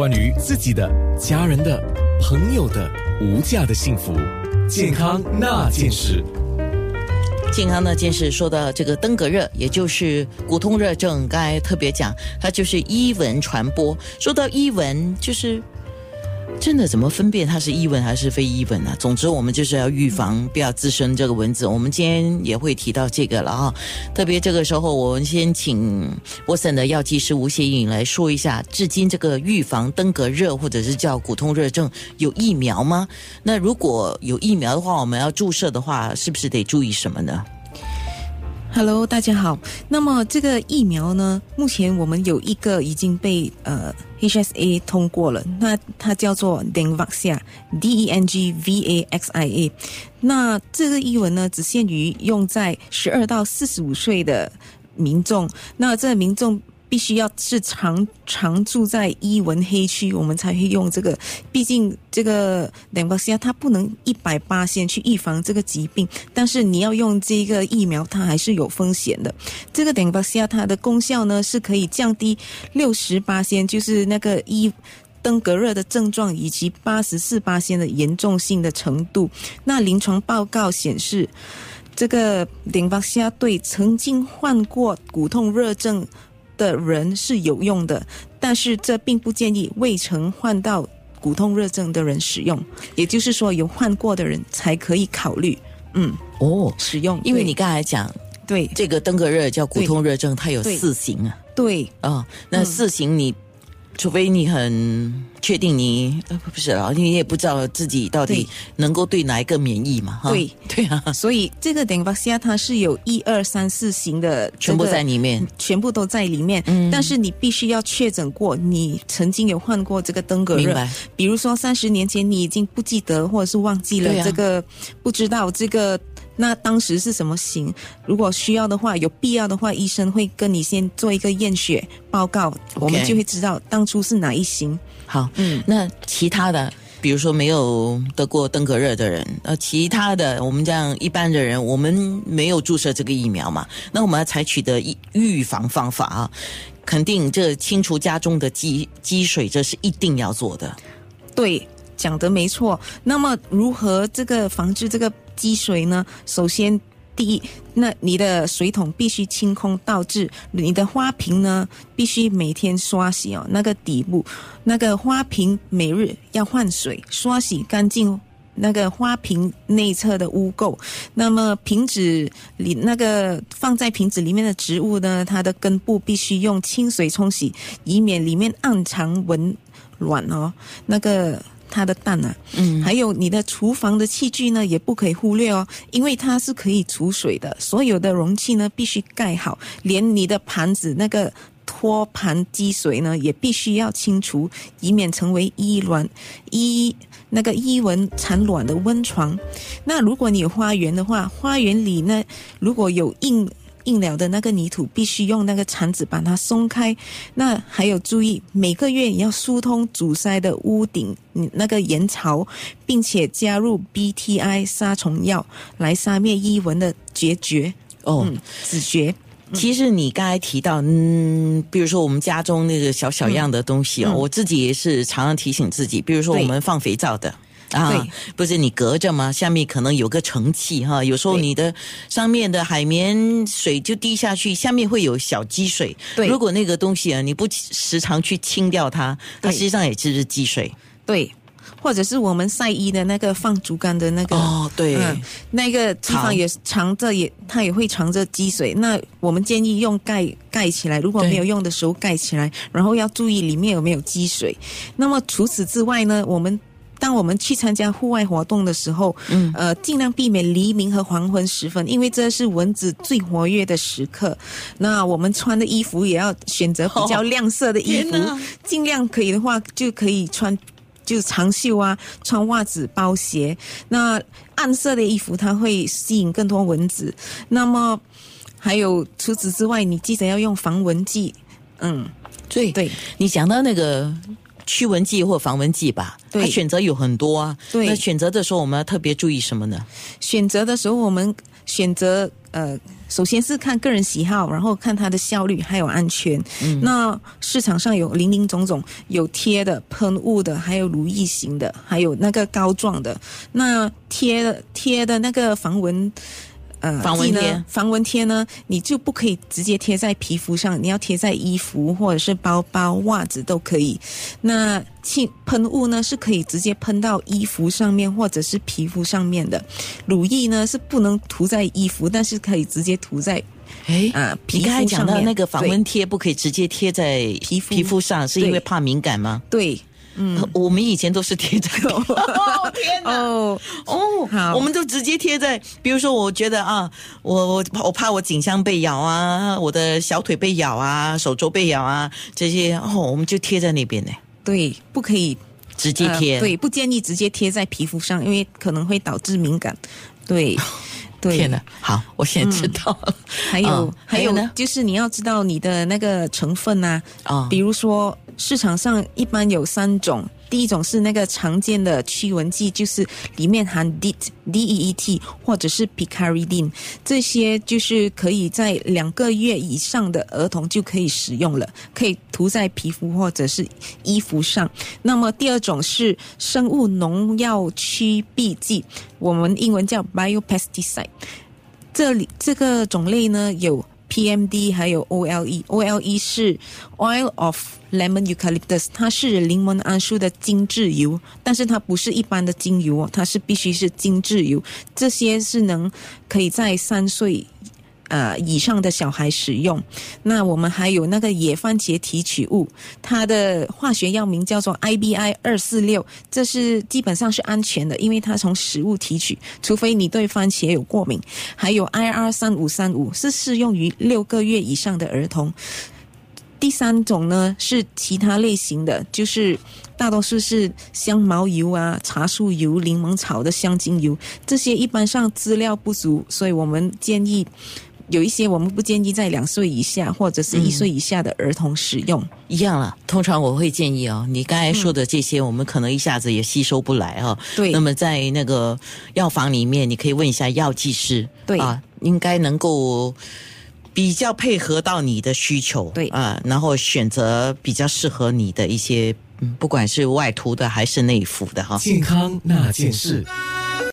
关于自己的、家人的、朋友的无价的幸福，健康那件事。健康那件事说到这个登革热，也就是骨痛热症，刚才特别讲，它就是伊蚊传播。说到伊蚊，就是。真的怎么分辨它是伊蚊还是非伊蚊呢？总之，我们就是要预防不要滋生这个蚊子。我们今天也会提到这个了啊。特别这个时候，我们先请沃森的药剂师吴协颖来说一下，至今这个预防登革热或者是叫骨痛热症有疫苗吗？那如果有疫苗的话，我们要注射的话，是不是得注意什么呢？Hello，大家好。那么这个疫苗呢，目前我们有一个已经被呃 HSA 通过了，那它叫做 Dengvaxia，D E N G V A X I A。那这个译文呢，只限于用在十二到四十五岁的民众。那这民众。必须要是常常住在伊文黑区，我们才会用这个。毕竟这个两巴西亚它不能一百八先去预防这个疾病，但是你要用这个疫苗，它还是有风险的。这个两巴西亚它的功效呢，是可以降低六十八先，就是那个伊登革热的症状，以及八十四八先的严重性的程度。那临床报告显示，这个两巴西亚对曾经患过骨痛热症。的人是有用的，但是这并不建议未曾患到骨痛热症的人使用。也就是说，有患过的人才可以考虑。嗯，哦，使用，因为你刚才讲，对这个登革热叫骨痛热症，它有四型啊。对，哦，那四型你。除非你很确定你呃不是啊，你也不知道自己到底能够对哪一个免疫嘛？哈对对啊，所以这个等巴西亚它是有一二三四型的，全部在里面，全部都在里面。嗯，但是你必须要确诊过，你曾经有患过这个登革热。明白。比如说三十年前你已经不记得或者是忘记了这个，不知道这个。那当时是什么型？如果需要的话，有必要的话，医生会跟你先做一个验血报告，我们就会知道当初是哪一型。好，嗯，那其他的，比如说没有得过登革热的人，呃，其他的我们这样一般的人，我们没有注射这个疫苗嘛？那我们要采取的预预防方法啊，肯定这清除家中的积积水，这是一定要做的。对，讲的没错。那么如何这个防治这个？积水呢？首先，第一，那你的水桶必须清空倒置，你的花瓶呢必须每天刷洗哦。那个底部，那个花瓶每日要换水，刷洗干净那个花瓶内侧的污垢。那么瓶子里那个放在瓶子里面的植物呢，它的根部必须用清水冲洗，以免里面暗藏蚊卵哦。那个。它的蛋啊，嗯，还有你的厨房的器具呢，也不可以忽略哦，因为它是可以储水的。所有的容器呢，必须盖好，连你的盘子那个托盘积水呢，也必须要清除，以免成为伊卵伊那个伊蚊产卵的温床。那如果你有花园的话，花园里呢，如果有硬。硬了的那个泥土必须用那个铲子把它松开。那还有注意，每个月要疏通阻塞的屋顶那个岩槽，并且加入 BTI 杀虫药来杀灭伊蚊的绝绝哦，止绝。其实你刚才提到，嗯，比如说我们家中那个小小样的东西哦，我自己也是常常提醒自己，比如说我们放肥皂的。啊，不是你隔着吗？下面可能有个盛气哈，有时候你的上面的海绵水就滴下去，下面会有小积水。对，如果那个东西啊，你不时常去清掉它，它实际上也就是积水。对，或者是我们晒衣的那个放竹竿的那个哦，对，那个地方也藏着，也它也会藏着积水。那我们建议用盖盖起来，如果没有用的时候盖起来，然后要注意里面有没有积水。那么除此之外呢，我们。当我们去参加户外活动的时候，嗯，呃，尽量避免黎明和黄昏时分，因为这是蚊子最活跃的时刻。那我们穿的衣服也要选择比较亮色的衣服，尽量可以的话就可以穿，就是长袖啊，穿袜子、包鞋。那暗色的衣服它会吸引更多蚊子。那么还有除此之外，你记得要用防蚊剂。嗯，对，对你讲到那个。驱蚊剂或防蚊剂吧，它选择有很多啊。对，那选择的时候我们要特别注意什么呢？选择的时候我们选择呃，首先是看个人喜好，然后看它的效率还有安全。嗯，那市场上有林林总总，有贴的、喷雾的，还有乳液型的，还有那个膏状的。那贴的贴的那个防蚊。呃，防蚊贴，防蚊贴呢，你就不可以直接贴在皮肤上，你要贴在衣服或者是包包、袜子都可以。那气喷雾呢，是可以直接喷到衣服上面或者是皮肤上面的。乳液呢是不能涂在衣服，但是可以直接涂在哎啊皮你刚才讲。到那个防蚊贴不可以直接贴在皮肤皮肤上，是因为怕敏感吗？对，嗯，我们以前都是贴这个。哦天哪！哦，哦，好我们都直接贴在，比如说，我觉得啊，我我我怕我颈项被咬啊，我的小腿被咬啊，手肘被咬啊，这些哦，我们就贴在那边呢，对，不可以直接贴。呃对，不建议直接贴在皮肤上，因为可能会导致敏感。对，对，天呐，好，我现在知道了。还有、嗯还有呢就是你要知道你的那个成分啊，哦比如说市场上一般有三种，第一种是那个常见的驱蚊剂，就是里面含 DEET D E E T 或者是 picaridin，这些就是可以在两个月以上的儿童就可以使用了，可以涂在皮肤或者是衣服上。那么第二种是生物农药驱避剂，我们英文叫 biopesticide。这里这个种类呢有 PMD 还有 OLE。OLE 是 Oil of Lemon Eucalyptus，它是柠檬桉树的精制油，但是它不是一般的精油哦，它是必须是精制油。这些是能可以在三岁。呃，以上的小孩使用。那我们还有那个野番茄提取物，它的化学药名叫做 IBI 二四六，这是基本上是安全的，因为它从食物提取，除非你对番茄有过敏。还有 IR 三五三五是适用于六个月以上的儿童。第三种呢是其他类型的，就是大多数是香茅油啊、茶树油、柠檬草的香精油，这些一般上资料不足，所以我们建议有一些我们不建议在两岁以下或者是一岁以下的儿童使用。一样了，通常我会建议哦，你刚才说的这些，我们可能一下子也吸收不来哦。对那么在那个药房里面，你可以问一下药剂师，对啊，应该能够比较配合到你的需求，对啊，然后选择比较适合你的一些，嗯，不管是外涂的还是内服的哈。健康那件事。